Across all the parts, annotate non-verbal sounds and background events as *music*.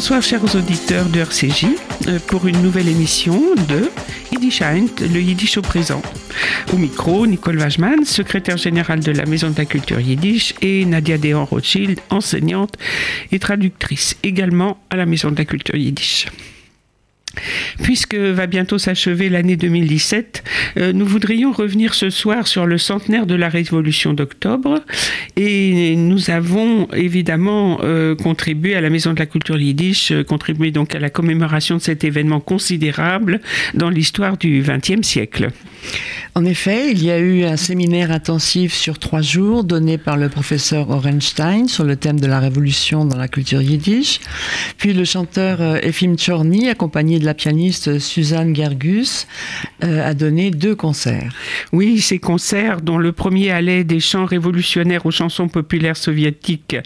Bonsoir chers auditeurs de RCJ euh, pour une nouvelle émission de Yiddish le Yiddish au présent. Au micro, Nicole Wajman, secrétaire générale de la Maison de la Culture Yiddish et Nadia Dehan Rothschild, enseignante et traductrice également à la Maison de la Culture Yiddish. Puisque va bientôt s'achever l'année 2017, euh, nous voudrions revenir ce soir sur le centenaire de la Révolution d'octobre et nous avons évidemment euh, contribué à la Maison de la Culture Yiddish, euh, contribué donc à la commémoration de cet événement considérable dans l'histoire du XXe siècle. En effet, il y a eu un séminaire intensif sur trois jours donné par le professeur Orenstein sur le thème de la révolution dans la culture yiddish. Puis le chanteur Efim Chorny, accompagné de la pianiste Suzanne Gergus, euh, a donné deux concerts. Oui, ces concerts dont le premier allait des chants révolutionnaires aux chansons populaires soviétiques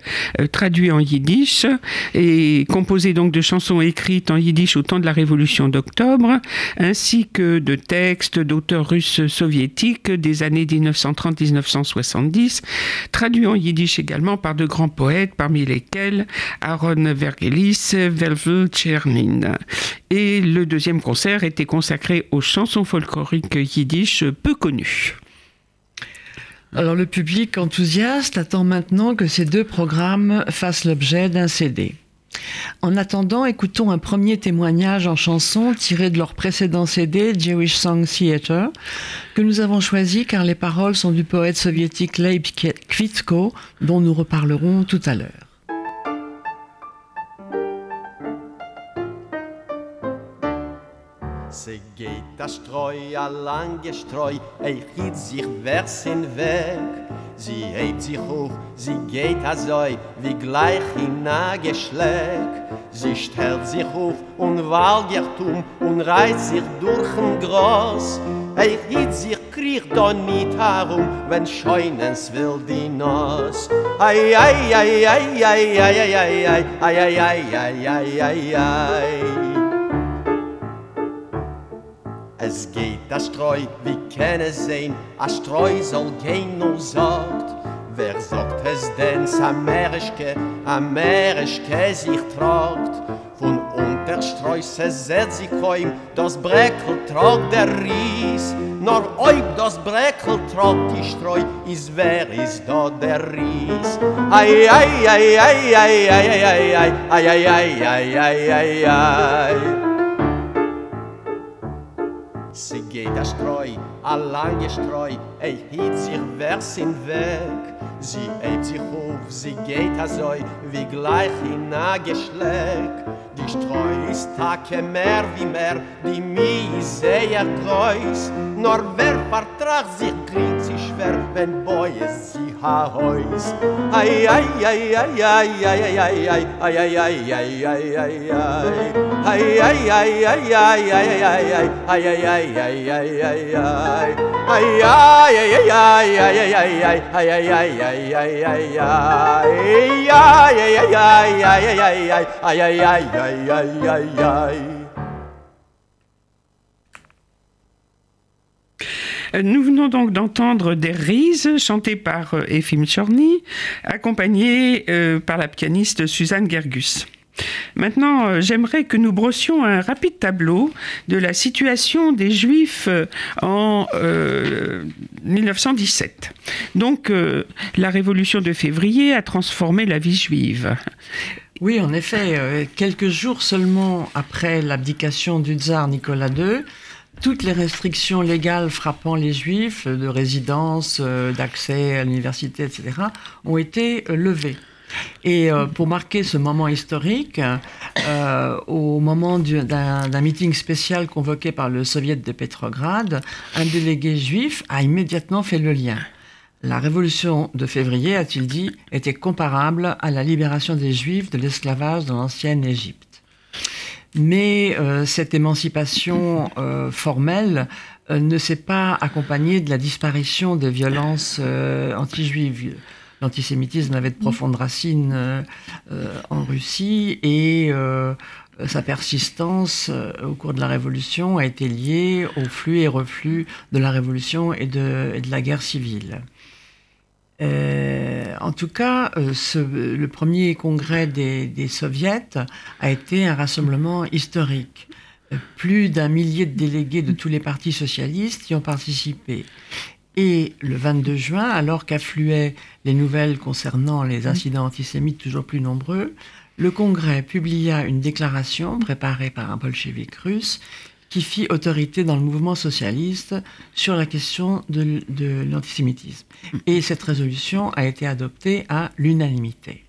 euh, traduits en yiddish et composés donc de chansons écrites en yiddish au temps de la révolution d'octobre, ainsi que de textes d'auteurs russes soviétiques des années 1930-1970, traduits en yiddish également par de grands poètes, parmi lesquels Aaron Vergelis, Velvel Tchernin. Et le deuxième concert était consacré aux chansons folkloriques yiddish peu connues. Alors le public enthousiaste attend maintenant que ces deux programmes fassent l'objet d'un CD. En attendant, écoutons un premier témoignage en chanson tiré de leur précédent CD, Jewish Song Theater, que nous avons choisi car les paroles sont du poète soviétique Leib Kvitko, dont nous reparlerons tout à l'heure. Sie hebt sich hoch, sie geht a Zoi, wie gleich in a Geschleck. Sie stellt sich auf und walgert um und reiht sich durch ein Gross. Ei chit sich kriegt da nicht herum, wenn scheunens will die Nuss. Ai, ai, ai, ai, ai, ai, ai, ai, ai, ai, ai, ai, ai, ai, ai, ai. Es geht a Streu, wie kann es sein, a Streu soll gehen und sagt. Wer sagt es denn, sa Merischke, a sich tragt? Von unter Streu se seht sie koim, das Breckel tragt der Ries. Nor oib das Breckel tragt die Streu, is wer is da der Ries? Ai, ai, ai, ai, ai, ai, ai, ai, ai, ai, ai, ai, ai, ai, ai, Sie geht a Streu, a lange Streu, ei hiet sich vers in Weg. Sie eibt sich auf, sie geht a Zoi, wie gleich in a. Die Streu ist takke mehr wie mehr, die Mie ist sehr groß. Nor wer vertragt sich, kriegt sie schwer, wenn Boi es sie ha heus. Ai, ai, ai, ai, ai, ai, ai, ai, ai, ai, ai, ai, ai, ai, ai, ai. Ai, ai, ai, ai, ai, ai, ai, ai, ai, ai, ai, ai, ai, ai, ai. Ai, ai, ai, ai, ai, ai, ai, ai, ai, ai, ai, ai, ai, ai, ai. Ai, ai, ai, ai, ai, ai, ai, ai, ai, ai, ai, ai. Nous venons donc d'entendre des rises chantées par Efim Chorny, accompagnées par la pianiste Suzanne Gergus. Maintenant, j'aimerais que nous brossions un rapide tableau de la situation des Juifs en euh, 1917. Donc, euh, la révolution de février a transformé la vie juive. Oui, en effet, euh, quelques jours seulement après l'abdication du tsar Nicolas II, toutes les restrictions légales frappant les juifs, de résidence, d'accès à l'université, etc., ont été levées. Et euh, pour marquer ce moment historique, euh, au moment d'un meeting spécial convoqué par le soviet de Petrograd, un délégué juif a immédiatement fait le lien. La révolution de février, a-t-il dit, était comparable à la libération des juifs de l'esclavage dans l'ancienne Égypte. Mais euh, cette émancipation euh, formelle euh, ne s'est pas accompagnée de la disparition des violences anti-juives l'antisémitisme avait de profondes racines en Russie et sa persistance au cours de la Révolution a été liée au flux et reflux de la Révolution et et de la guerre civile. En tout cas, le premier congrès des, des, soviets a été un rassemblement historique. Plus d'un millier de délégués de tous les partis socialistes y ont participé. Et le 22 juin, alors qu'affluaient les nouvelles concernant les incidents antisémites toujours plus nombreux, le Congrès publia une déclaration préparée par un bolchevique russe qui fit autorité dans le mouvement socialiste sur la question de, l'antisémitisme. Et cette résolution a été adoptée à l'unanimité.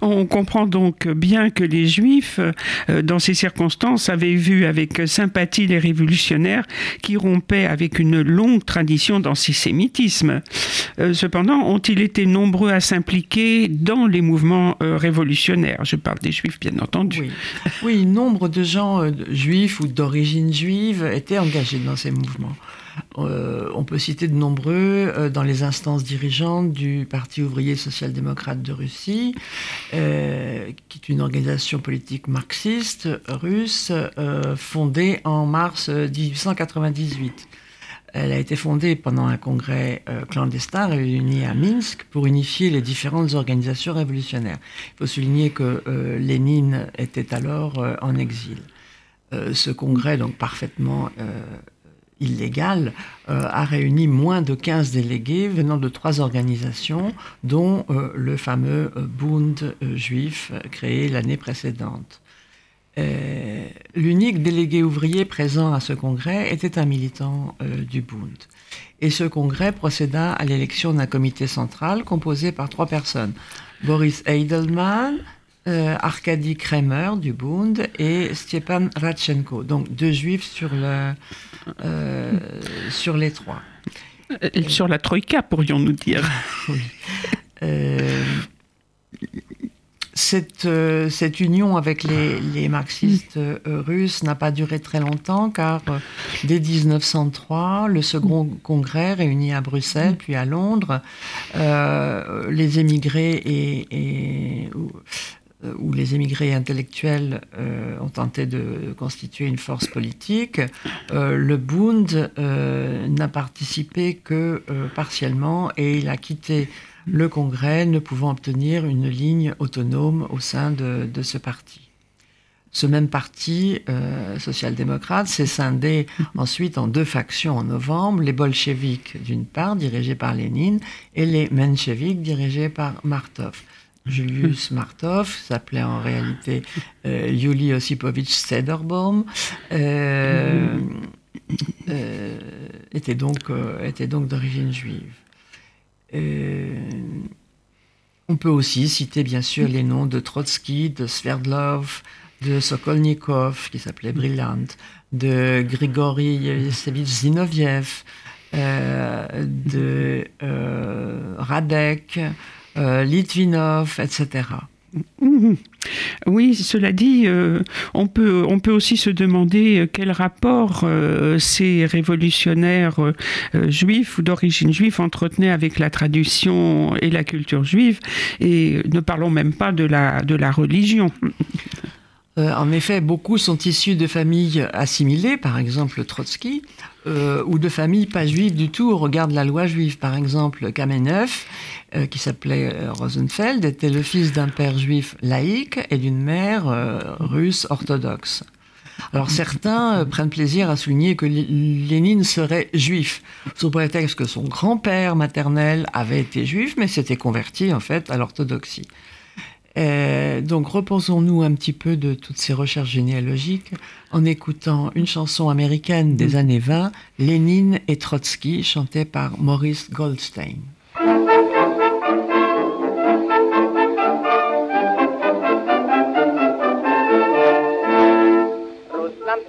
On comprend donc bien que les Juifs, euh, dans ces circonstances, avaient vu avec sympathie les révolutionnaires qui rompaient avec une longue tradition d'antisémitisme. Euh, cependant, ont-ils été nombreux à s'impliquer dans les mouvements euh, révolutionnaires? Je parle des Juifs, bien entendu. Oui, oui nombre de gens juifs ou d'origine juive étaient engagés dans ces mouvements. Euh, on peut citer de nombreux euh, dans les instances dirigeantes du Parti ouvrier social-démocrate de Russie, euh, qui est une organisation politique marxiste russe fondée en mars 1898. Elle a été fondée pendant un congrès clandestin réuni à Minsk pour unifier les différentes organisations révolutionnaires. Il faut souligner que Lénine était alors en exil. ce congrès, donc parfaitement illégale euh, a réuni moins de 15 délégués venant de trois organisations, dont euh, le fameux euh, Bund juif créé l'année précédente. L'unique délégué ouvrier présent à ce congrès était un militant du Bund. Et ce congrès procéda à l'élection d'un comité central composé par trois personnes. Boris Eidelman, Arkady Kremer du Bund et Stepan Radchenko, donc deux juifs sur le, euh, sur les trois. Euh, sur la Troïka, pourrions-nous dire. *laughs* Euh, cette, cette, union avec les, marxistes russes n'a pas duré très longtemps car dès 1903, le second congrès réuni à Bruxelles puis à Londres, les émigrés et, euh, où les émigrés intellectuels euh, ont tenté de constituer une force politique, euh, le Bund n'a participé que partiellement et il a quitté le Congrès, ne pouvant obtenir une ligne autonome au sein de, ce parti. Ce même parti social-démocrate s'est scindé ensuite en deux factions en novembre, les bolcheviks d'une part, dirigés par Lénine, et les mencheviks, dirigés par Martov. Julius Martov, s'appelait en réalité euh, Yuli Osipovich Sederbaum, euh, euh, était donc, d'origine juive. on peut aussi citer bien sûr les noms de Trotsky, de Sverdlov, de Sokolnikov, qui s'appelait Brillant, de Grigory Yevsevich Zinoviev, de Radek, euh, Litvinov, etc. Mhm. Oui, cela dit, euh, on, peut, on peut aussi se demander euh, quel rapport ces révolutionnaires juifs ou d'origine juive entretenaient avec la tradition et la culture juive, et ne parlons même pas de la, de la religion. en effet, beaucoup sont issus de familles assimilées, par exemple Trotsky, ou de familles pas juives du tout au regard de la loi juive. Par exemple, Kamenev euh, qui s'appelait euh, Rosenfeld, était le fils d'un père juif laïque et d'une mère euh, russe orthodoxe. Alors certains prennent plaisir à souligner que Lénine serait juif, sous prétexte que son grand-père maternel avait été juif, mais s'était converti en fait à l'orthodoxie. donc repensons-nous un petit peu de toutes ces recherches généalogiques en écoutant une chanson américaine des années 20, Lénine et Trotsky, chantée par Maurice Goldstein.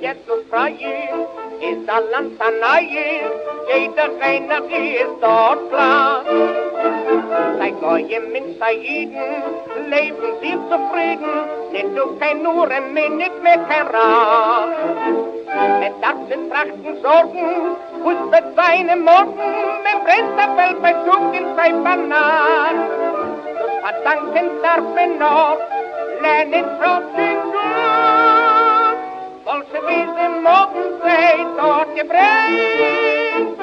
Israel ist Land Sanail, jeder Reinerie ist dort klar. Sei Goyim in Saiden, leben sie zufrieden, nicht du kein Nurem, nicht mehr kein Rat. Mit Darzen, Trachten, Sorgen, hustet seine Morgen, mit Brenntafel versucht in sein Banat. Das Verdanken darf er noch, lernen trotzdem bolsjevism mogen zij tot je brengen.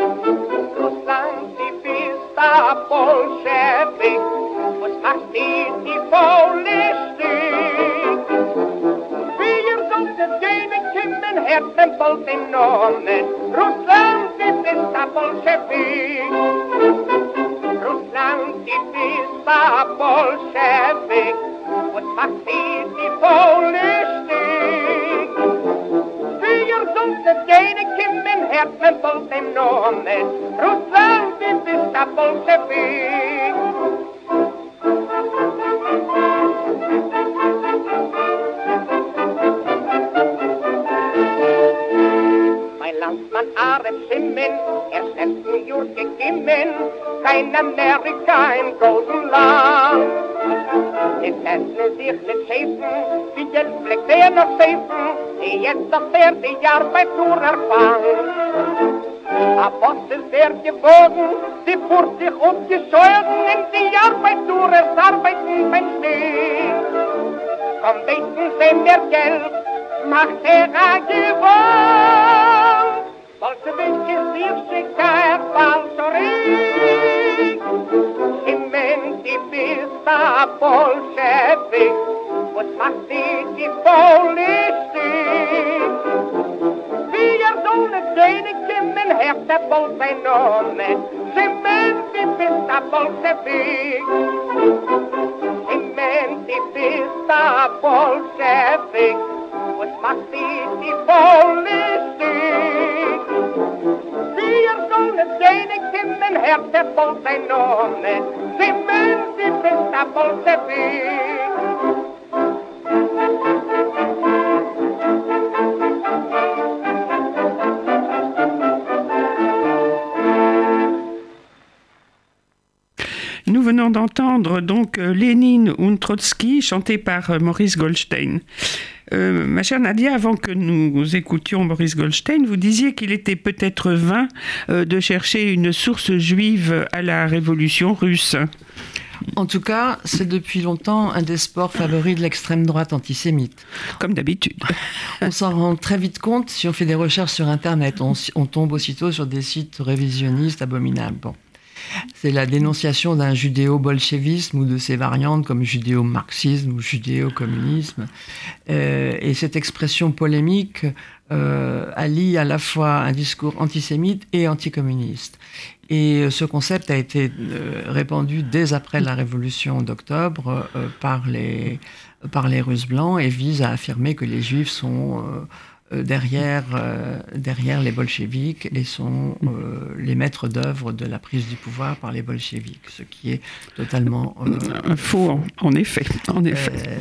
Rusland die bista bolsjevik, was macht die die Paulistik. Wir sind das Geben, Kimmen, Herzen, Bolsjenomen, Russland was. My μνώμες, ρουσάντι της τα πολσεβίκ. Landsmann Aref Schimmen, kein Amerika Golden Land. Es hat nur sich nicht schäfen, wie jetzt bleibt er noch schäfen, die jetzt das vierte Jahr bei Tour erfahren. Ab was ist der geworden, die Furt sich umgescheuert, in die Jahr bei Tour es arbeiten mein Schnee. Komm, wissen Sie mir Geld, macht er ein Gewalt, weil sie wirklich sich kein Falscherin. Musik biedna Bolszewik was macht die, die Politik? Pierdolet zijn ik in mijn hart, de Bolszenomen. Ze men die biedna Bolszewik. Ik men die biedna Bolszewik was macht die, die Politik? Pierdolet zijn ik in mijn hart. Nous venons d'entendre donc euh, Lénine und Trotsky chanté par euh, Maurice Goldstein. Euh, ma chère Nadia, avant que nous écoutions Maurice Goldstein, vous disiez qu'il était peut-être vain de chercher une source juive à la révolution russe. En tout cas, c'est depuis longtemps un des sports favoris de l'extrême droite antisémite. Comme d'habitude. *laughs* On s'en rend très vite compte si on fait des recherches sur Internet. On, on tombe aussitôt sur des sites révisionnistes abominables. Bon. C'est la dénonciation d'un judéo-bolchevisme ou de ses variantes comme judéo-marxisme ou judéo-communisme. Euh, et cette expression polémique euh, allie à la fois un discours antisémite et anticommuniste. Et ce concept a été euh, répandu dès après la révolution d'octobre euh, par, les, par les Russes blancs et vise à affirmer que les Juifs sont euh, derrière, euh, derrière les bolcheviks et sont euh, les maîtres d'œuvre de la prise du pouvoir par les bolcheviks, ce qui est totalement faux, en, en, effet. En effet.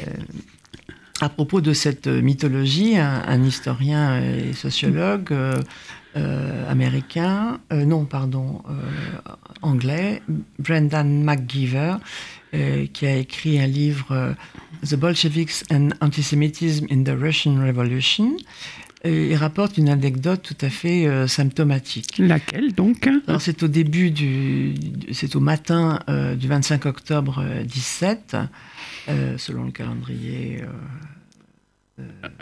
à propos de cette mythologie, un, un historien et sociologue américain, non, pardon, anglais, Brendan McGiver, qui a écrit un livre The Bolsheviks and Antisemitism in the Russian Revolution. Et il rapporte une anecdote tout à fait euh, symptomatique. Laquelle donc? Alors c'est au début du, c'est au matin euh, du 25 octobre 17, euh, selon le calendrier.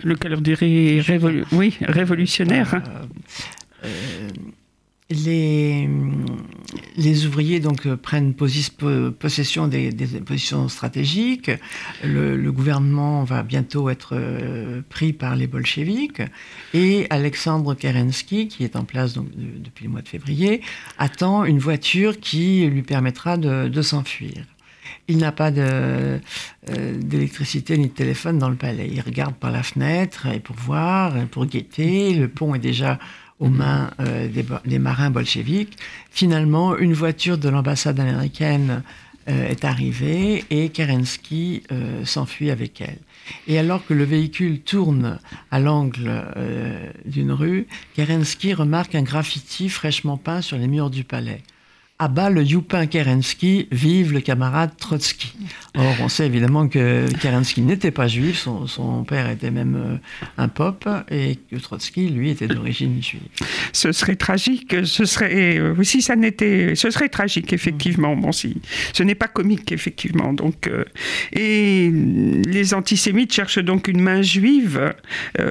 le calendrier révolu oui, révolutionnaire. Les, les, ouvriers donc prennent posi possession des, positions stratégiques. Le, gouvernement va bientôt être euh, pris par les bolcheviks. Et Alexandre Kerensky, qui est en place depuis le mois de février, attend une voiture qui lui permettra de, s'enfuir. Il n'a pas d'électricité ni de téléphone dans le palais. Il regarde par la fenêtre pour voir, pour guetter. Le pont est déjà aux mains euh, des, marins bolcheviques. Finalement, une voiture de l'ambassade américaine euh, est arrivée et Kerensky euh, s'enfuit avec elle. Et alors que le véhicule tourne à l'angle d'une rue, Kerensky remarque un graffiti fraîchement peint sur les murs du palais. À bas le Youpin Kerensky, vive le camarade Trotsky. Or, on sait évidemment que Kerensky n'était pas juif, son, père était même euh, un pope, et que Trotsky, lui, était d'origine juive. Ce serait tragique, ce serait, euh, si ça n'était, ce serait tragique, effectivement. Bon, si, ce n'est pas comique, effectivement. Donc, euh, et les antisémites cherchent donc une main juive,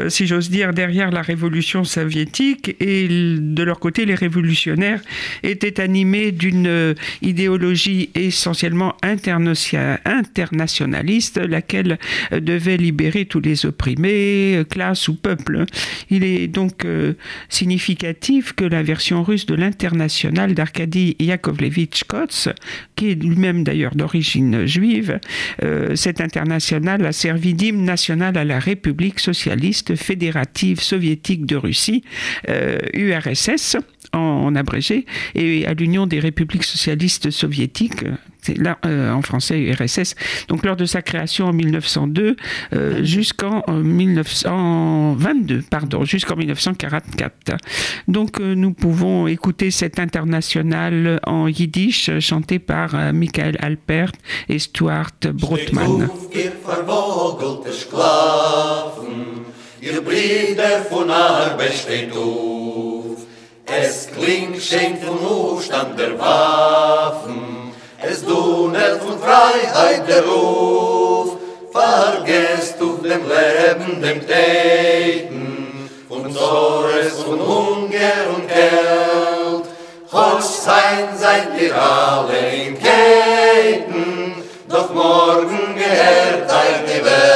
si j'ose dire, derrière la révolution soviétique, et de leur côté, les révolutionnaires étaient animés d'une idéologie essentiellement internationaliste, laquelle devait libérer tous les opprimés, classes ou peuples. Il est donc significatif que la version russe de l'international d'Arkady Yakovlevitch Kotz, qui est lui-même d'ailleurs d'origine juive, cette internationale a servi d'hymne national à la République socialiste fédérative soviétique de Russie, URSS, en, abrégé, et à l'Union des républiques socialistes soviétiques, c'est là euh, en français URSS. Donc lors de sa création en 1902 euh, jusqu'en 1922, pardon, jusqu'en 1944. Donc euh, nous pouvons écouter cette internationale en yiddish chantée par Michael Alpert et Stuart Brotman. Es klingt schenk von Hochstand der Waffen, es dunelt von Freiheit der Ruf, vergesst du dem Leben, dem Täten, von Zores, von Hunger und Geld. Hoch sein seid ihr alle in Käten, doch morgen gehört euch die Welt,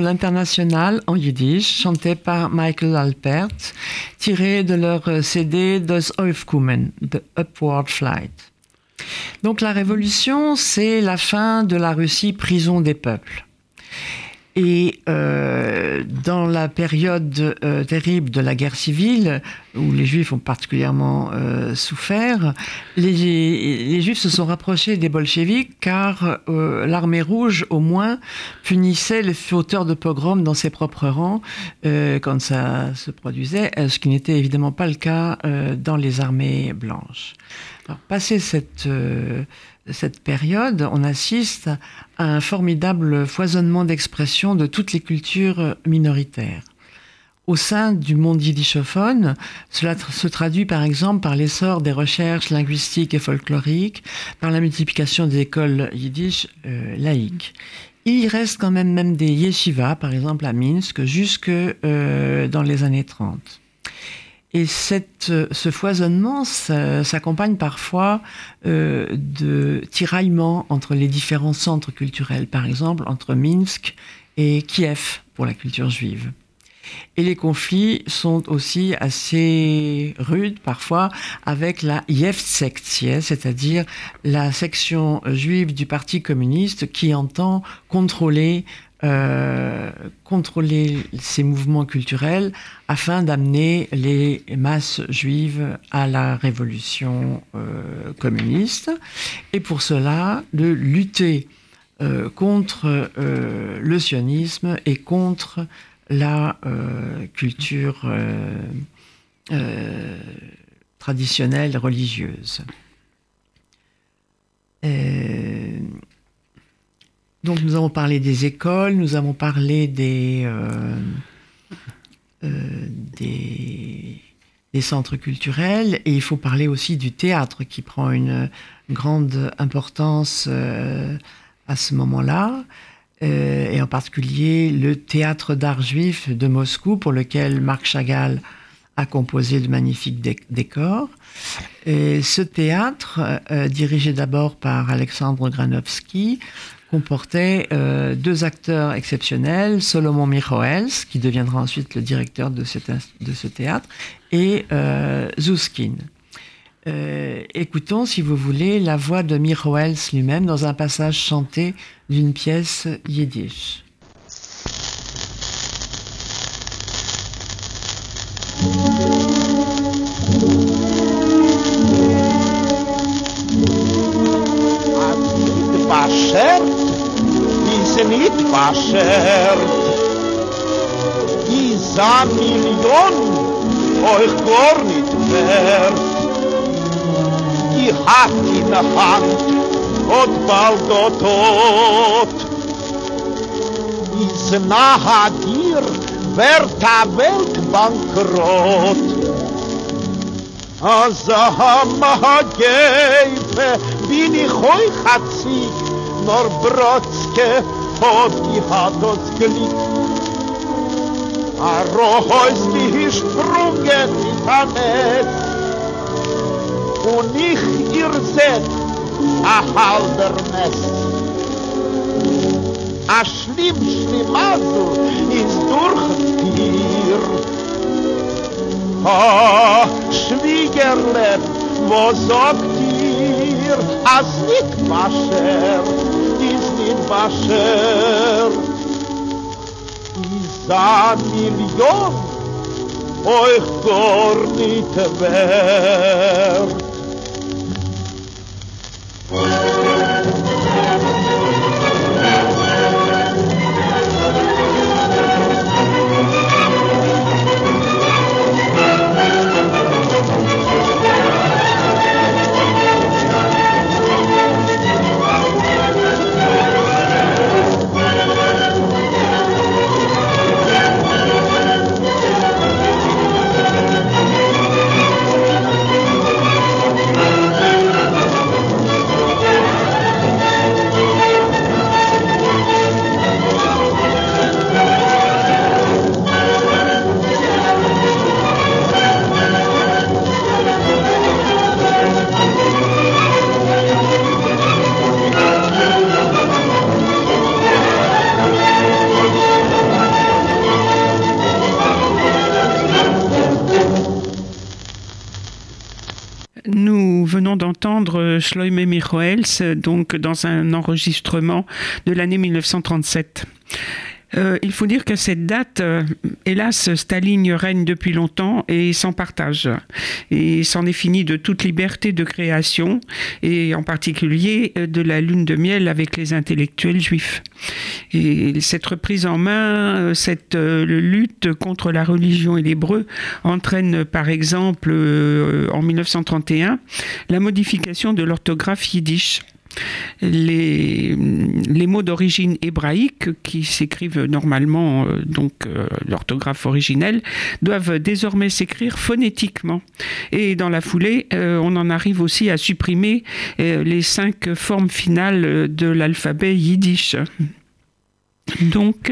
l'International en yiddish, chanté par Michael Alpert, tiré de leur euh, CD Das Aufkommen, The Upward Flight. Donc la révolution, c'est la fin de la Russie prison des peuples. Et euh, dans la période euh, terrible de la guerre civile, où les Juifs ont particulièrement euh, souffert, les, Juifs se sont rapprochés des bolcheviks car euh, l'armée rouge, au moins, punissait les fauteurs de pogrom dans ses propres rangs euh, quand ça se produisait, euh, ce qui n'était évidemment pas le cas dans les armées blanches. Alors, passé cette, cette période, on assiste à un formidable foisonnement d'expressions de toutes les cultures minoritaires. Au sein du monde yiddishophone, cela se traduit par exemple par l'essor des recherches linguistiques et folkloriques, par la multiplication des écoles yiddish euh, laïques. Il reste quand même même des yeshivas, par exemple à Minsk, jusque euh, dans les années 30. Et euh, ce foisonnement s'accompagne parfois euh, de tiraillements entre les différents centres culturels, par exemple entre Minsk et Kiev pour la culture juive. Et les conflits sont aussi assez rudes parfois avec la Yevsektie, c'est-à-dire la section juive du Parti communiste qui entend contrôler, euh, contrôler ces mouvements culturels afin d'amener les masses juives à la révolution euh, communiste et pour cela de lutter euh, contre le sionisme et contre la culture traditionnelle religieuse. Donc nous avons parlé des écoles, nous avons parlé des, euh, euh, des, centres culturels et il faut parler aussi du théâtre qui prend une grande importance euh, à ce moment-là. et en particulier le théâtre d'art juif de Moscou pour lequel Marc Chagall a composé de magnifiques dé- décors. Et ce théâtre, dirigé d'abord par Alexandre Granovski, comportait euh, deux acteurs exceptionnels, Solomon Michoels, qui deviendra ensuite le directeur de, ce théâtre, et euh, Zouskin. Euh, écoutons, si vous voulez, la voix de Michoels lui-même dans un passage chanté d'une pièce yiddish. Ist nicht beschert. Dieser Million euch gar nicht wert. Die hat in der Hand und bald dort tot. Ist nahe dir, wird der Welt bankrott. אז המגייפה bin ich euch hat sie und die hat uns geliebt. A Rohäus die Sprungen mit am Netz und ich ihr seht a halber Nest. A schlimm, schlimm also ist durch dir. Ah, Schwiegerlein, wo sagt ihr, as nit wascher, באשר איז דא מיליון אויך גור d'entendre euh, Shloime Michoels, euh, donc dans un enregistrement de l'année 1937. Euh, il faut dire que cette date, euh, hélas, Staline règne depuis longtemps et sans partage. Et c'en est fini de toute liberté de création, et en particulier euh, de la lune de miel avec les intellectuels juifs. Et cette reprise en main, cette lutte contre la religion et l'hébreu entraîne par exemple en 1931 la modification de l'orthographe yiddish. Les, mots d'origine hébraïque qui s'écrivent normalement, euh, donc euh, l'orthographe originelle, doivent désormais s'écrire phonétiquement. Et dans la foulée, euh, on en arrive aussi à supprimer les cinq formes finales de l'alphabet yiddish. Donc,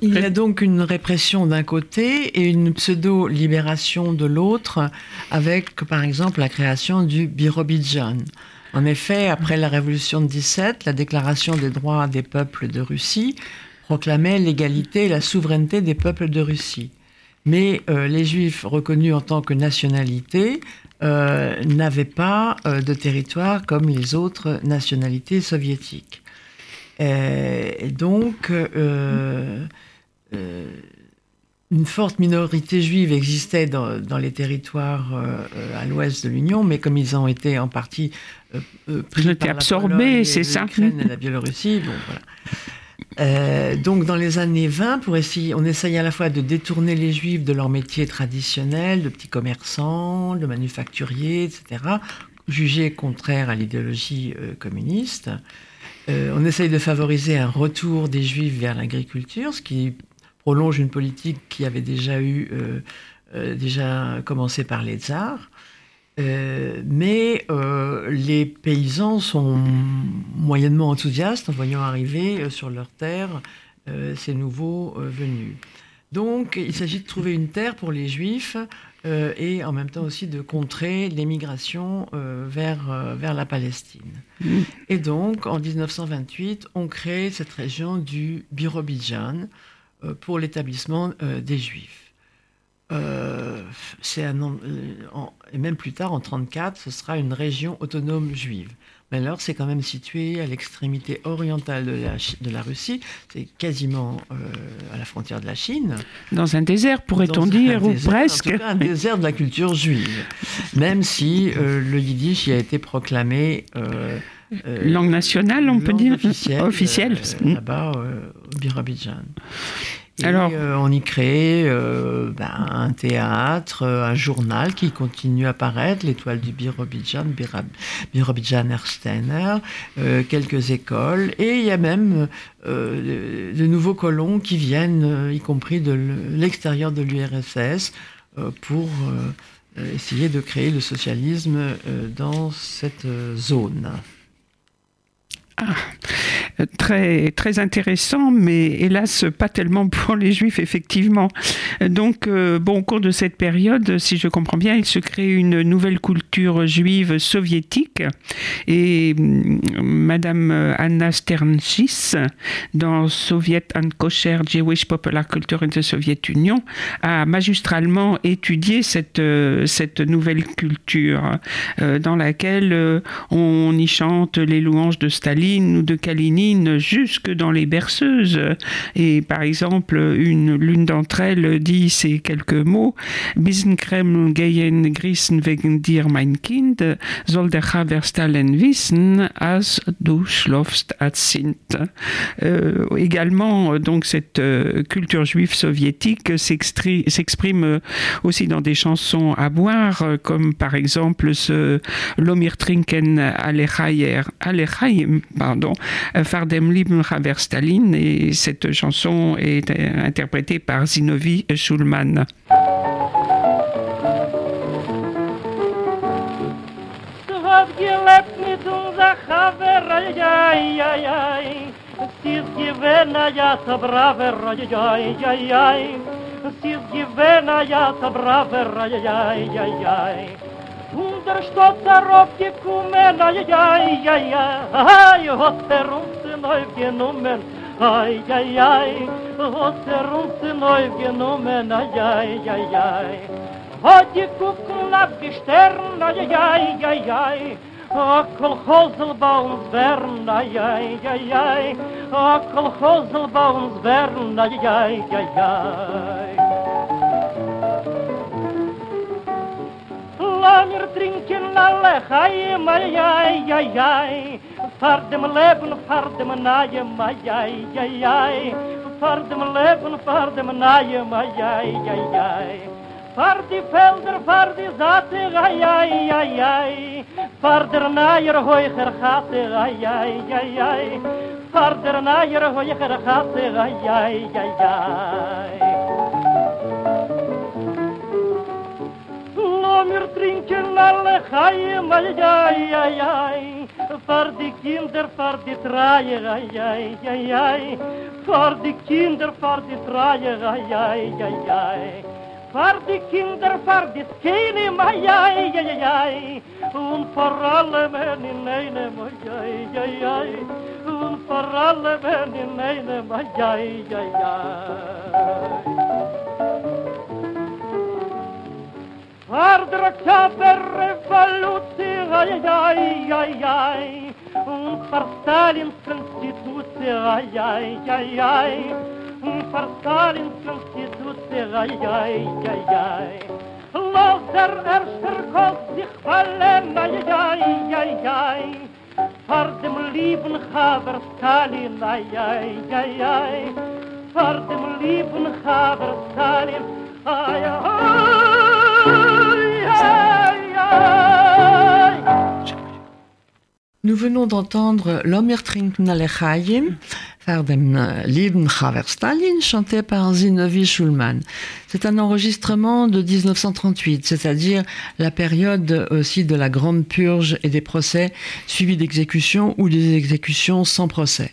Il y a donc une répression d'un côté et une pseudo-libération de l'autre, avec par exemple la création du Birobidjan. En effet, après la révolution de 17, la déclaration des droits des peuples de Russie proclamait l'égalité et la souveraineté des peuples de Russie. Mais euh, les juifs reconnus en tant que nationalité euh, n'avaient pas euh, de territoire comme les autres nationalités soviétiques. Donc, une forte minorité juive existait dans, dans les territoires euh, à l'ouest de l'Union, mais comme ils ont été en partie euh, euh, pris Ils par absorbés, c'est ça. et la Biélorussie, bon, voilà. Euh, donc dans les années 20, pour essayer, on essayait à la fois de détourner les juifs de leur métier traditionnel, de petits commerçants, de manufacturiers, etc., jugés contraires à l'idéologie euh, communiste. Euh, on essaye de favoriser un retour des juifs vers l'agriculture, ce qui prolonge une politique qui avait déjà eu, euh, euh, déjà commencé par les tsars. Euh, mais euh, les paysans sont moyennement enthousiastes en voyant arriver sur leur terre ces nouveaux venus. Donc il s'agit de trouver une terre pour les juifs et en même temps aussi de contrer l'émigration vers, vers la Palestine. Et donc en 1928, on crée cette région du Birobidjan pour l'établissement euh, des juifs. Euh, c'est euh, et même plus tard, en 1934, ce sera une région autonome juive. Mais alors, c'est quand même situé à l'extrémité orientale de la, de la Russie, c'est quasiment euh, à la frontière de la Chine. Dans un désert, pourrait-on dire, ou presque. En tout cas, un désert de la culture juive. Même si euh, le yiddish y a été proclamé euh, euh, Langue nationale, on peut dire officielle, Officielle. euh, Mm. là-bas euh, au Birabidjan. Et Alors- on y crée ben, un théâtre, un journal qui continue à paraître, l'étoile du Birobidjan, Birobidjan Ersteiner, quelques écoles, et il y a même de, de nouveaux colons qui viennent, y compris de l'extérieur de l'URSS, pour essayer de créer le socialisme dans cette zone. Euh, Très, intéressant, mais hélas, pas tellement pour les Juifs, effectivement. Donc, euh, bon, au cours de cette période, si je comprends bien, il se crée une nouvelle culture juive soviétique. Et hum, Madame euh, Anna Sternschis, dans Soviet and Kosher Jewish Popular Culture in the Soviet Union, a magistralement étudié cette, euh, nouvelle culture dans laquelle on y chante les louanges de Staline ou de Kalinine jusque dans les berceuses. Et par exemple, une, l'une d'entre elles dit ces quelques mots Griechen wegen dir, mein Kind, soll der Haver Stalin wissen, as du Sint. Euh, également, donc, cette euh, culture juive soviétique s'exprime aussi dans des chansons à boire, comme par exemple ce Lomir Trinken Alechayer, Alechaim, pardon, euh, Fardem Haver Stalin, et cette chanson est euh, interprétée par Zinovi Schulman. und der Stadt darauf gekommen, ai, ai, ai, ai, ai, hat er uns in Häuf genommen, ai, ai, ai, hat er uns in Häuf genommen, ai, ai, ai, ai. Hat die Kuckel abgestern, ai, ai, ai, ai, ai, a kolchozl baun zvern na yai yai yai a kolchozl baun zvern na yai yai yai langer trinken alle haye ay mai ay ja far dem leben far dem naye mai ja ja ja far dem leben far dem naye mai ja ja ja far di felder far di zate ay ay ja ja far der nayer hoy ger gaat ay ay ja ja far der nayer hoy ger gaat ay ay ja ja mir trinken alle Chaie, mei, jai, jai, ei. Vor die Kinder, vor die Dreier, jai, jai, ei, ei. Vor die Kinder, vor die Dreier, jai, jai, ei, ei. Vor die Kinder, vor die Skene, mei, jai, jai, ei. Und vor alle Männer in eine, mei, jai, jai. Und vor alle Männer in eine, mei, jai, jai. Harder Kaffer revolucija, ay ay ay ay ay Un for Stalin's Constitution, ay ay ay ay ay Un for Stalin's Constitution, ay ay ay ay ay ay sich fallen, ay ay ay ay par dem lieben Haber Stalin, ay ay ay ay par dem lieben Haber venons d'entendre L'Omer trinken faire dem euh, Chaver Stalin, chanté par Zinovi Schulman. C'est un enregistrement de 1938, c'est-à-dire la période aussi de la grande purge et des procès suivis d'exécutions ou des exécutions sans procès.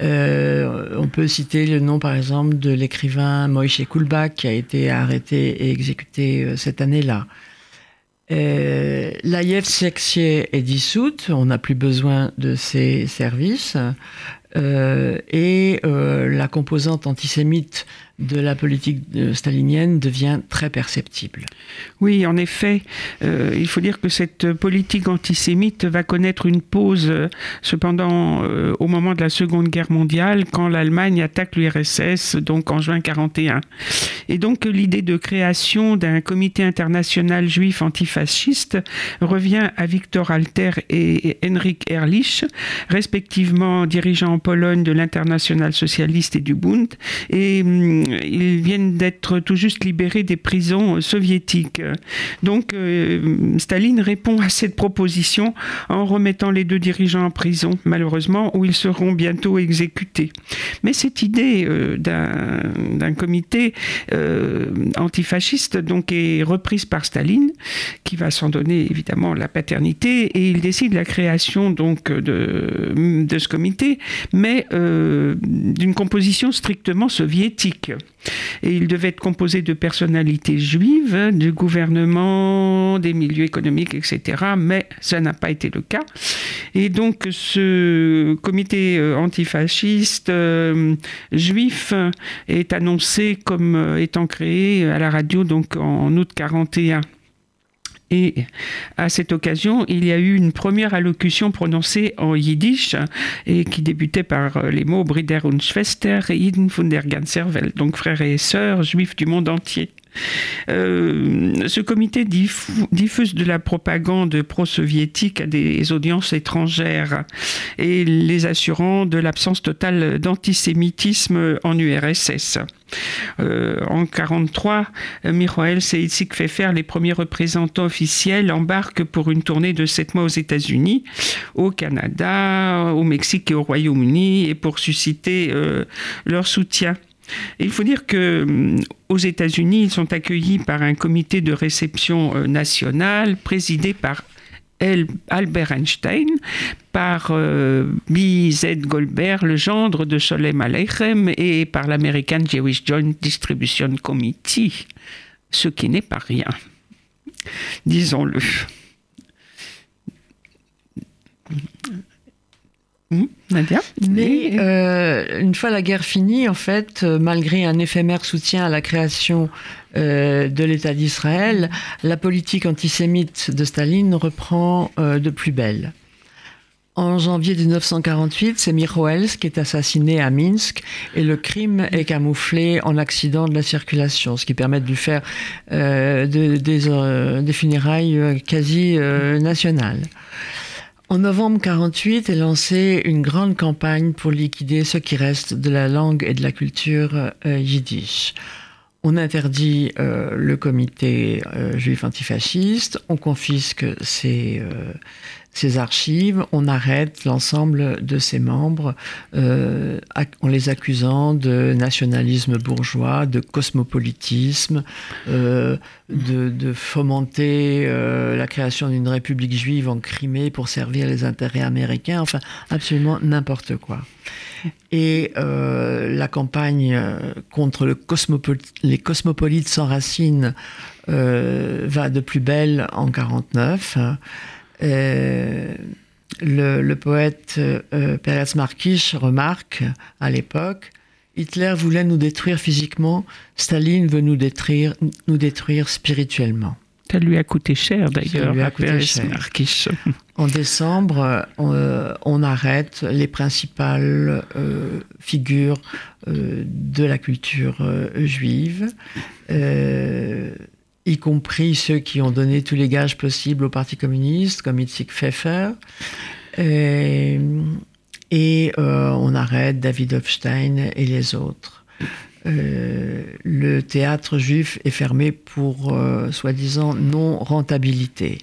Euh, on peut citer le nom, par exemple, de l'écrivain Moïse Koulbach, qui a été arrêté et exécuté euh, cette année-là. Euh, L'AIF Sexier est dissoute, on n'a plus besoin de ses services. Euh, et euh, la composante antisémite de la politique euh, stalinienne devient très perceptible. Oui, en effet, euh, il faut dire que cette politique antisémite va connaître une pause euh, cependant au moment de la Seconde Guerre mondiale, quand l'Allemagne attaque l'URSS, donc en juin 41. Et donc l'idée de création d'un comité international juif antifasciste revient à Victor Alter et Henrik Ehrlich, respectivement dirigeants en Pologne de l'International socialiste et du Bund, et hum, ils viennent d'être tout juste libérés des prisons soviétiques. Donc euh, Staline répond à cette proposition en remettant les deux dirigeants en prison, malheureusement, où ils seront bientôt exécutés. Mais cette idée euh, d'un comité euh, antifasciste donc est reprise par Staline, qui va s'en donner évidemment la paternité, et il décide la création donc de, ce comité, mais d'une composition strictement soviétique. Et il devait être composé de personnalités juives, du gouvernement, des milieux économiques, etc. Mais ça n'a pas été le cas. Et donc ce comité euh, antifasciste euh, juif est annoncé comme euh, étant créé à la radio donc en août 41. Et à cette occasion, il y a eu une première allocution prononcée en yiddish et qui débutait par euh, les mots Brider und Schwester, Iden von der ganzer Welt, donc frères et sœurs juifs du monde entier. Euh, ce comité diffu- diffuse de la propagande pro-soviétique à des audiences étrangères et les assurant de l'absence totale d'antisémitisme en URSS. Euh, en 43, Miroel et Itzik Pfeffer, les premiers représentants officiels, embarquent pour une tournée de sept mois aux États-Unis, au Canada, au Mexique et au Royaume-Uni, et pour susciter euh, leur soutien. Il faut dire que hum, aux États-Unis, ils sont accueillis par un comité de réception euh, national présidé par Albert Einstein, par euh, B.Z. Goldberg, le gendre de Sholem Aleichem, et par l'American Jewish Joint Distribution Committee, ce qui n'est pas rien, disons-le. Nadia Mais euh, une fois la guerre finie, en fait, euh, malgré un éphémère soutien à la création euh, de l'État d'Israël, la politique antisémite de Staline reprend euh, de plus belle. En janvier 1948, c'est Miroels qui est assassiné à Minsk et le crime est camouflé en accident de la circulation, ce qui permet de lui faire de- des, des funérailles quasi nationales. En novembre 48 est lancée une grande campagne pour liquider ce qui reste de la langue et de la culture euh, yiddish. On interdit euh, le comité euh, juif antifasciste, on confisque ses, ses archives, on arrête l'ensemble de ses membres euh, en les accusant de nationalisme bourgeois, de cosmopolitisme, euh, de, fomenter euh, la création d'une république juive en Crimée pour servir les intérêts américains, enfin absolument n'importe quoi. Et la campagne contre les cosmopolites sans racines va de plus belle en 49. Euh, le, le poète euh, Peretz Markish remarque à l'époque Hitler voulait nous détruire physiquement, Staline veut nous détruire, nous détruire spirituellement. Ça lui a coûté cher d'ailleurs. à coûté cher. En décembre, euh, on arrête les principales euh, figures euh, de la culture euh, juive, euh, y compris ceux qui ont donné tous les gages possibles au Parti communiste, comme Itzik Pfeffer. Et, et, euh, on arrête David Hofstein et les autres. Euh, le théâtre juif est fermé pour, euh, soi-disant, non-rentabilité.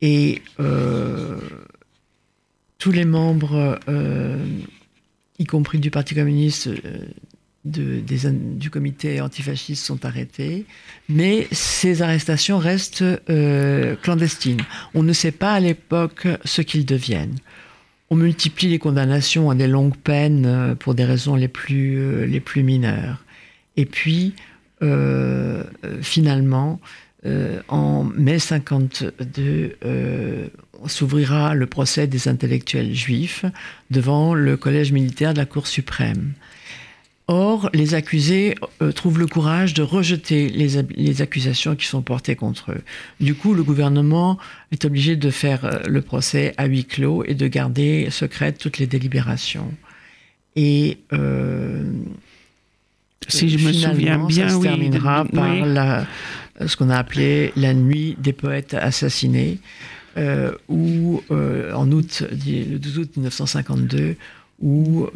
Et euh, tous les membres, y compris du Parti communiste, de, du comité antifasciste sont arrêtés, mais ces arrestations restent clandestines. On ne sait pas à l'époque ce qu'ils deviennent. On multiplie les condamnations à des longues peines pour des raisons les plus, les plus mineures. Et puis, euh, finalement, euh, en mai 52, euh, s'ouvrira le procès des intellectuels juifs devant le collège militaire de la Cour suprême. Or, les accusés trouvent le courage de rejeter les, les, accusations qui sont portées contre eux. Du coup, le gouvernement est obligé de faire le procès à huis clos et de garder secrètes toutes les délibérations. Et si je me souviens bien, ça se terminera par la, ce qu'on a appelé la nuit des poètes assassinés, euh, où euh, en août, le 12 août 1952, où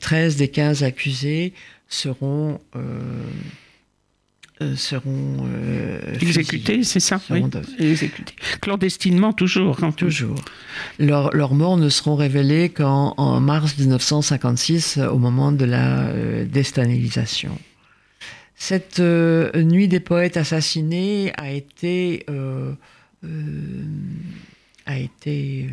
13 euh, des 15 accusés seront euh, seront euh, exécutés, c'est ça oui. Exécutés. Clandestinement, toujours. Hein. Toujours. Leurs leur morts ne seront révélés qu'en mars 1956, au moment de la euh, déstalinisation. Cette nuit des poètes assassinés a été, a été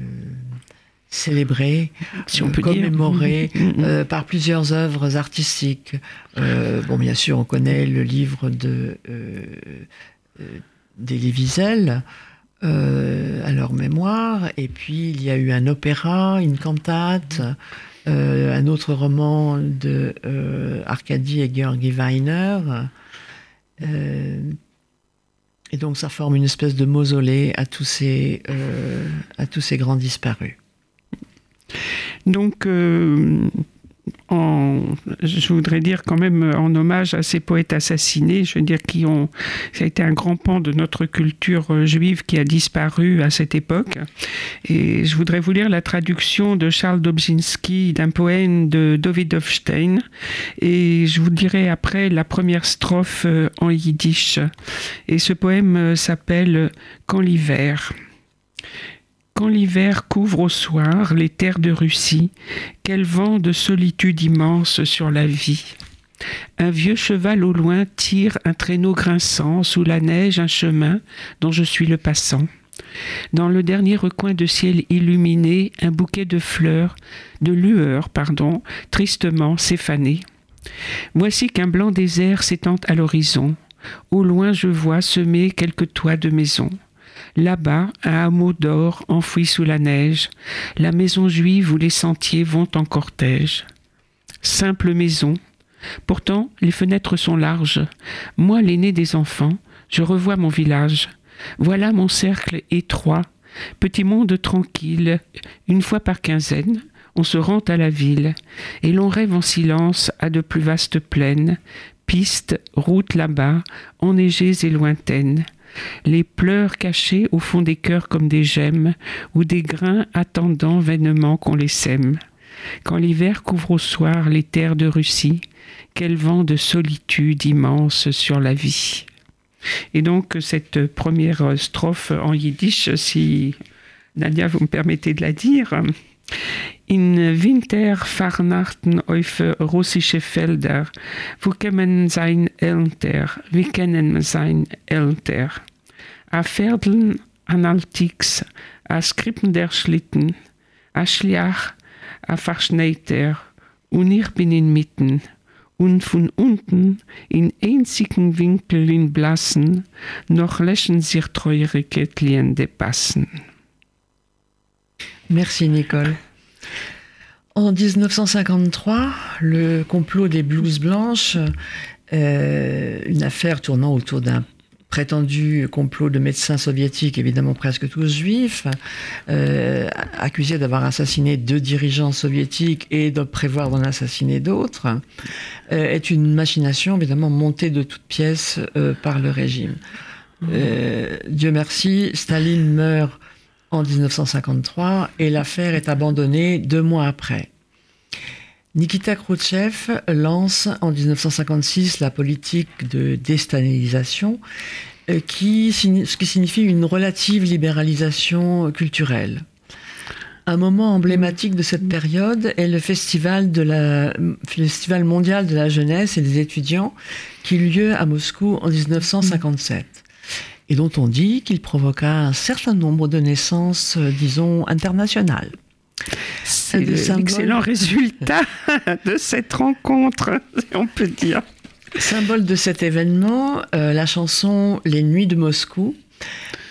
célébré, si on peut commémoré mm, mm, mm. Euh, par plusieurs œuvres artistiques. Euh, bon, bien sûr, on connaît le livre de euh, d'Elie Wiesel à leur mémoire, et puis il y a eu un opéra, une cantate, un autre roman de Arkady et Georgi Weiner. et donc ça forme une espèce de mausolée à tous ces, à tous ces grands disparus. Donc, euh, je voudrais dire quand même en hommage à ces poètes assassinés, je veux dire qui ont, ça a été un grand pan de notre culture euh, juive qui a disparu à cette époque. Et je voudrais vous lire la traduction de Charles Dobzhinsky d'un poème de Davidovstein. Et je vous dirai après la première strophe euh, en yiddish. Et ce poème s'appelle Quand l'hiver. Quand l'hiver couvre au soir les terres de Russie, quel vent de solitude immense sur la vie. Un vieux cheval au loin tire un traîneau grinçant, sous la neige un chemin dont je suis le passant. Dans le dernier recoin de ciel illuminé, un bouquet de fleurs, de lueurs, pardon, tristement s'effaner. Voici qu'un blanc désert s'étend à l'horizon. Au loin je vois semer quelques toits de maisons. Là-bas, un hameau d'or enfoui sous la neige, la maison juive où les sentiers vont en cortège. Simple maison. Pourtant, les fenêtres sont larges. Moi, l'aîné des enfants, je revois mon village. Voilà mon cercle étroit, petit monde tranquille, une fois par quinzaine, on se rend à la ville, et l'on rêve en silence à de plus vastes plaines, pistes, routes là-bas, enneigées et lointaines les pleurs cachés au fond des cœurs comme des gemmes, ou des grains attendant vainement qu'on les sème. Quand l'hiver couvre au soir les terres de Russie, quel vent de solitude immense sur la vie. Et donc cette première strophe en yiddish, si Nadia vous me permettez de la dire, In Winter Farnachten auf russische Felder, wo kämen sein älter, wie kennen sein älter. A Ferdeln an Altix, a Skrippen der Schlitten, a Schliach, a Verschneiter, und ich bin inmitten, und von unten in einzigen Winkel in Blassen noch lächen sich treure Kettlien de Passen. Merci Nicole. En 1953, le complot des blouses blanches, euh, une affaire tournant autour d'un prétendu complot de médecins soviétiques, évidemment presque tous juifs, euh, accusés d'avoir assassiné deux dirigeants soviétiques et de prévoir d'en assassiner d'autres, euh, est une machination évidemment montée de toutes pièces par le régime. Dieu merci, Staline meurt en 1953 et l'affaire est abandonnée deux mois après. Nikita Khrouchtchev lance en 1956 la politique de déstalinisation, euh, qui, ce qui signifie une relative libéralisation culturelle. Un moment emblématique de cette période est le festival, festival mondial de la jeunesse et des étudiants qui eut lieu à Moscou en 1957 et dont on dit qu'il provoqua un certain nombre de naissances, euh, disons, internationales. C'est l'excellent résultat de cette rencontre, on peut dire. Symbole de cet événement, euh, la chanson Les Nuits de Moscou,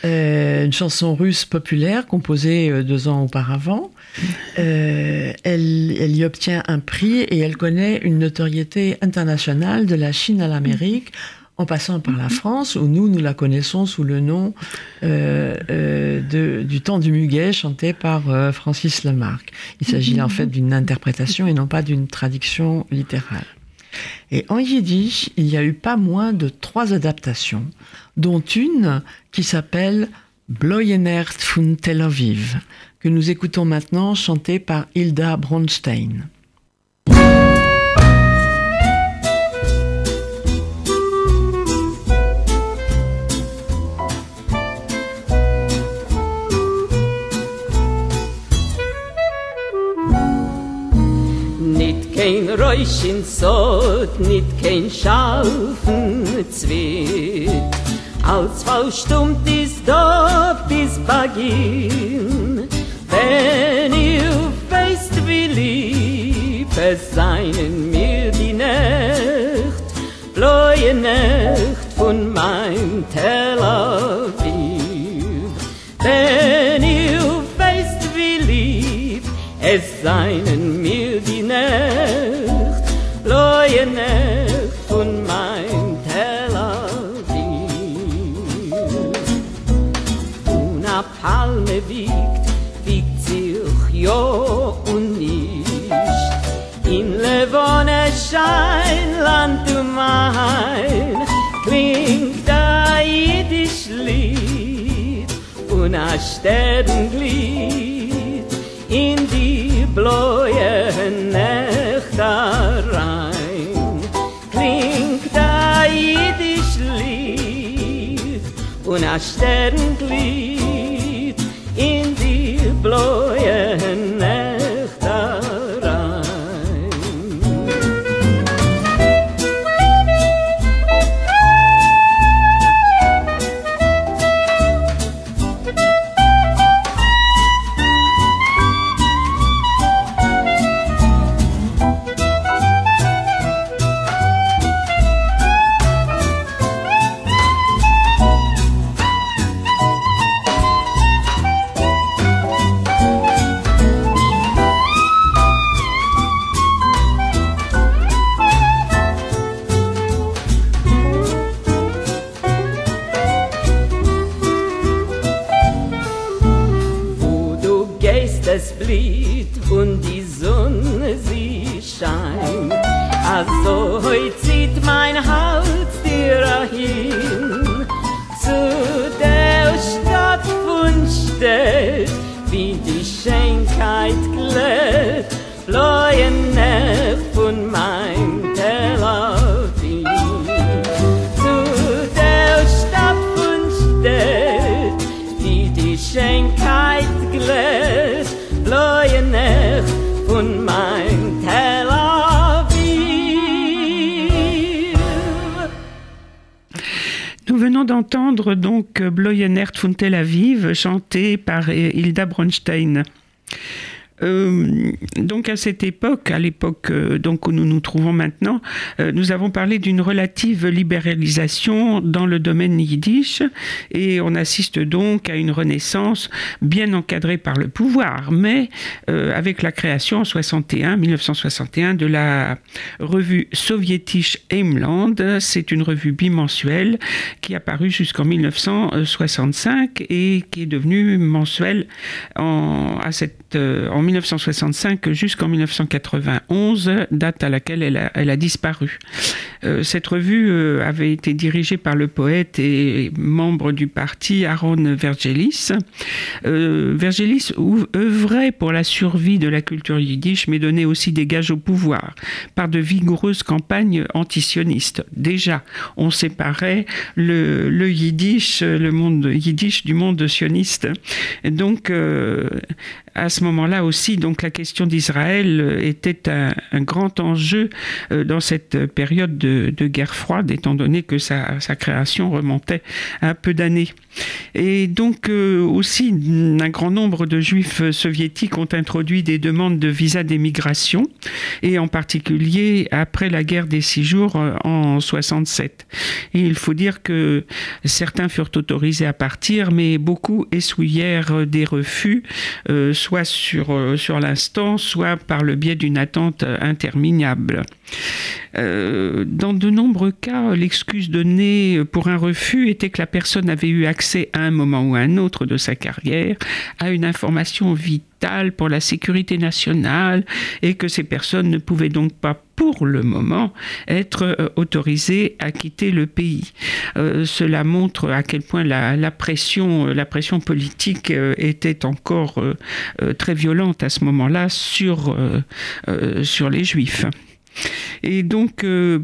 euh, une chanson russe populaire composée deux ans auparavant. elle, elle, y obtient un prix et elle connaît une notoriété internationale de la Chine à l'Amérique en passant par la France, où nous, nous la connaissons sous le nom euh, euh, du temps du muguet, chanté par euh, Francis Lamarck. Il s'agit en fait d'une interprétation et non pas d'une traduction littérale. Et en yiddish, il y a eu pas moins de trois adaptations, dont une qui s'appelle Bloyenert von Tel Aviv, que nous écoutons maintenant chantée par Hilda Bronstein. Kein Räusch in Sot, nit kein Schaufen zwit. Als verstummt ist dort bis Bagin, wenn ihr weißt, wie lieb es seinen mir die Nacht, bläue Nacht von mein Tel naar sterren glied in die blooie Nechterein. Klingt ein jiddisch Lied und ein Sternglied in die blooie Nechterein. Leave. Donc Bloyenert von Tel Aviv, chanté par Hilda Bronstein. Euh, donc à cette époque, à l'époque euh, donc où nous nous trouvons maintenant, euh, nous avons parlé d'une relative libéralisation dans le domaine yiddish et on assiste donc à une renaissance bien encadrée par le pouvoir, mais avec la création en 61, 1961 de la revue soviétique Heimland. C'est une revue bimensuelle qui a paru jusqu'en 1965 et qui est devenue mensuelle en, à cette, en 1965 jusqu'en 1991, date à laquelle elle a, disparu. Euh, cette revue euh, avait été dirigée par le poète et membre du parti Aaron Vergelis. Euh, Vergelis œuvrait pour la survie de la culture yiddish, mais donnait aussi des gages au pouvoir par de vigoureuses campagnes antisionistes. Déjà, on séparait le, le yiddish, le monde yiddish du monde sioniste. Donc, à ce moment-là aussi, donc la question d'Israël était un, grand enjeu dans cette période de, guerre froide, étant donné que sa, création remontait à peu d'années. Et donc aussi, un grand nombre de juifs soviétiques ont introduit des demandes de visa d'émigration, et en particulier après la guerre des six jours en 67. Et il faut dire que certains furent autorisés à partir, mais beaucoup essuyèrent des refus, euh, soit sur, euh, sur l'instant, soit par le biais d'une attente interminable. Euh, dans de nombreux cas, l'excuse donnée pour un refus était que la personne avait eu accès à un moment ou à un autre de sa carrière à une information vitale pour la sécurité nationale et que ces personnes ne pouvaient donc pas pour le moment être euh, autorisées à quitter le pays. Euh, cela montre à quel point la, pression, la pression politique était encore très violente à ce moment-là sur, sur les juifs. Et donc, euh,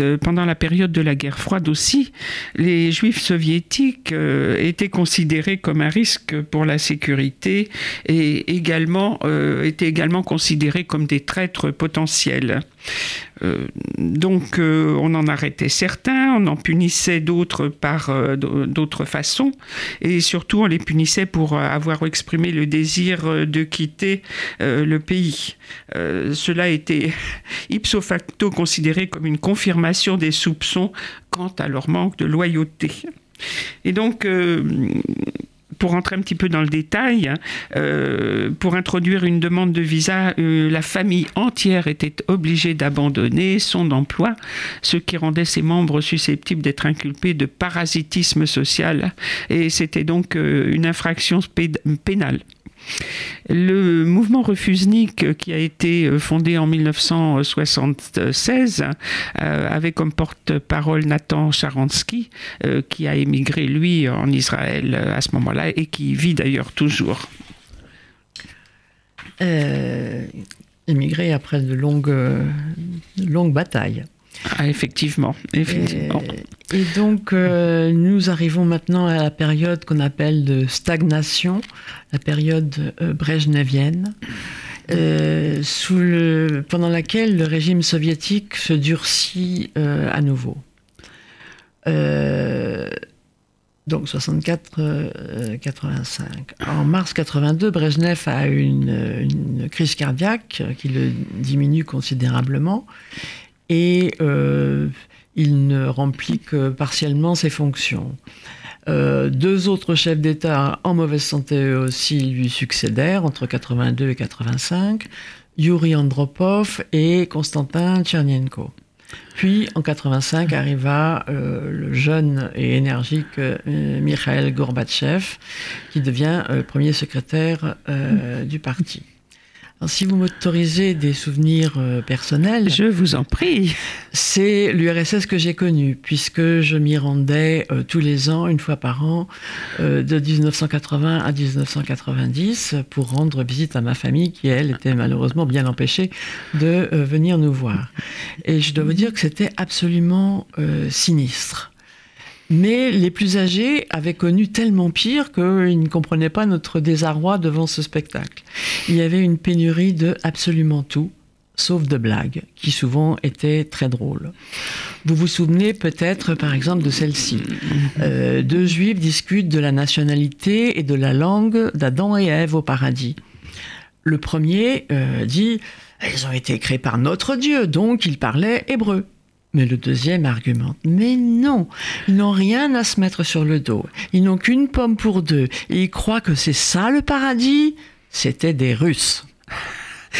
euh, pendant la période de la guerre froide aussi, les juifs soviétiques euh, étaient considérés comme un risque pour la sécurité et étaient également considérés comme des traîtres potentiels. Euh, donc euh, on en arrêtait certains, on en punissait d'autres par euh, d'autres façons, et surtout on les punissait pour avoir exprimé le désir de quitter le pays. cela était *laughs* ipso facto considéré comme une confirmation des soupçons quant à leur manque de loyauté. Et donc, pour rentrer un petit peu dans le détail, euh, pour introduire une demande de visa, euh, la famille entière était obligée d'abandonner son emploi, ce qui rendait ses membres susceptibles d'être inculpés de parasitisme social. Et c'était donc euh, une infraction pénale. Le mouvement Refusnik, qui a été fondé en 1976, euh, avait comme porte-parole Nathan Sharansky, euh, qui a émigré, lui, en Israël euh, à ce moment-là et qui vit d'ailleurs toujours. émigré après de longues, longues batailles. Ah, effectivement, effectivement. Et, donc, euh, nous arrivons maintenant à la période qu'on appelle de stagnation, la période euh, brejnevienne, euh, pendant laquelle le régime soviétique se durcit à nouveau. donc 64-85. En mars 82, Brezhnev a une, une crise cardiaque qui le diminue considérablement et euh, il ne remplit que partiellement ses fonctions. Euh, deux autres chefs d'État en mauvaise santé aussi lui succédèrent entre 82 et 85, Yuri Andropov et Konstantin Tchernienko. Puis en 85 arriva euh, le jeune et énergique Mikhail Gorbatchev, qui devient premier secrétaire du parti si vous m'autorisez des souvenirs euh, personnels. Je vous en prie. C'est l'URSS que j'ai connu, puisque je m'y rendais euh, tous les ans, une fois par an, euh, de 1980 à 1990, pour rendre visite à ma famille, qui, elle, était malheureusement bien empêchée de venir nous voir. Et je dois vous dire que c'était absolument sinistre. Mais les plus âgés avaient connu tellement pire qu'ils ne comprenaient pas notre désarroi devant ce spectacle. Il y avait une pénurie de absolument tout, sauf de blagues, qui souvent étaient très drôles. Vous vous souvenez peut-être, par exemple, de celle-ci. Euh, deux juifs discutent de la nationalité et de la langue d'Adam et Ève au paradis. Le premier euh, dit Ils ont été créés par notre Dieu, donc ils parlaient hébreu. Mais le deuxième argumente, mais non, ils n'ont rien à se mettre sur le dos, ils n'ont qu'une pomme pour deux, et ils croient que c'est ça le paradis? C'était des Russes.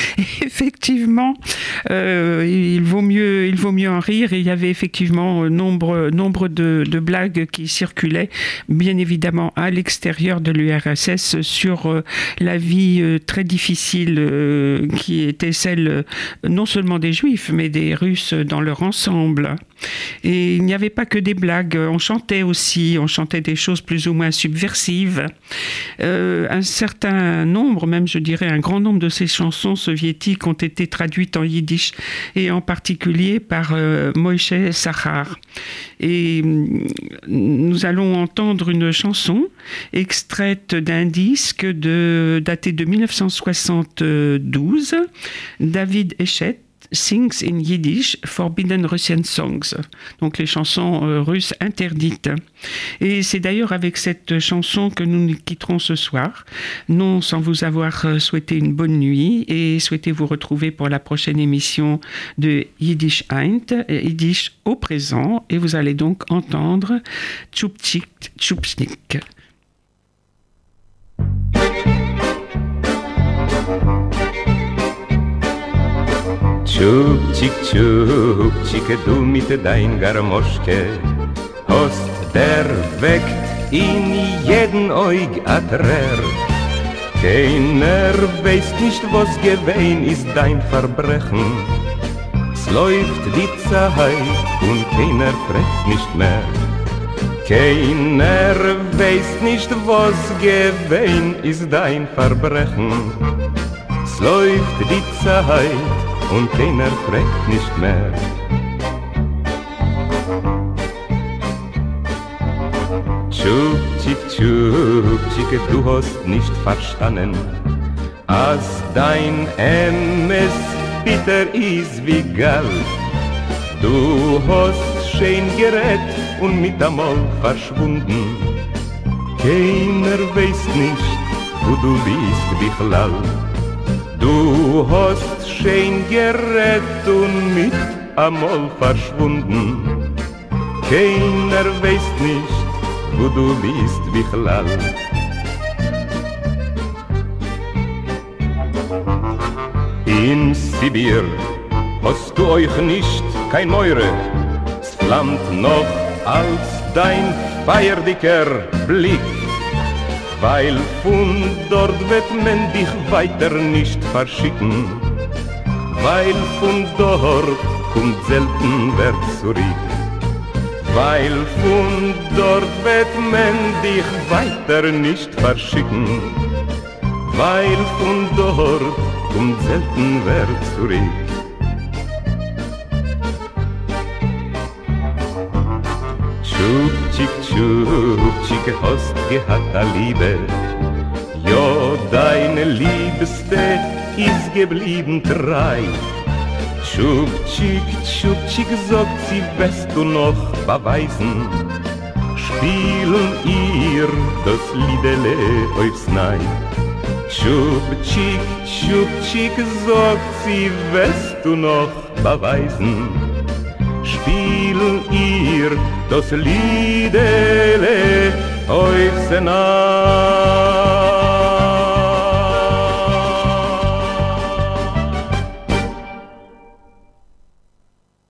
*laughs* effectivement, euh, il, vaut mieux, en rire. il y avait effectivement nombre, nombre de, blagues qui circulaient, bien évidemment, à l'extérieur de l'URSS sur euh, la vie euh, très difficile qui était celle non seulement des Juifs, mais des Russes dans leur ensemble. Et il n'y avait pas que des blagues, on chantait aussi, on chantait des choses plus ou moins subversives. Euh, un certain nombre, même je dirais un grand nombre de ces chansons soviétiques ont été traduites en yiddish et en particulier par euh, Moïse Sachar. Et mm, nous allons entendre une chanson extraite d'un disque de, daté de 1972, David Echet Sings in Yiddish, Forbidden Russian Songs, donc les chansons euh, russes interdites. Et c'est d'ailleurs avec cette chanson que nous nous quitterons ce soir, non sans vous avoir euh, souhaité une bonne nuit et souhaiter vous retrouver pour la prochaine émission de Yiddish Eint, Yiddish au présent, et vous allez donc entendre Tchupchik Tchupchnik. Tschupchik, tschupchik, du mit dein Garmoschke. Hast der Weg in jeden Eug a Trer Keiner weiß nicht, was gewähn ist dein Verbrechen. Es läuft die Zeit und keiner fragt nicht mehr. Keiner weiß nicht, was gewähn ist dein Verbrechen. Es läuft die Zeit und keiner fragt nicht mehr. Tschuk, tschuk, tschik, du hast nicht verstanden, als dein Emes bitter ist wie Gall. Du hast schön gerät und mit einmal verschwunden. Keiner weiß nicht, wo du bist, wie. Du hast schön gerät und mit amol verschwunden. Keiner weiß nicht, wo du bist, wie chlall. In Sibir hast du euch nicht kein Meure, es flammt noch als dein feierdicker Blick. Weil von dort wird man dich weiter nicht verschicken Weil von dort kommt selten wer zurück. Weil von dort wird man dich weiter nicht verschicken. Weil von dort kommt selten wer zurück. Tschuk, tschuk, tschik, hast gehad a Liebe. Jo, deine Liebste is geblieben tschik, tschuk, tschik, sagt sie, wirst du noch beweisen. Spielen ihr das Liedele aufs Nei tschuk, tschik, sagt sie, wirst du noch beweisen. Spielen ihr das Liedele auf Senat.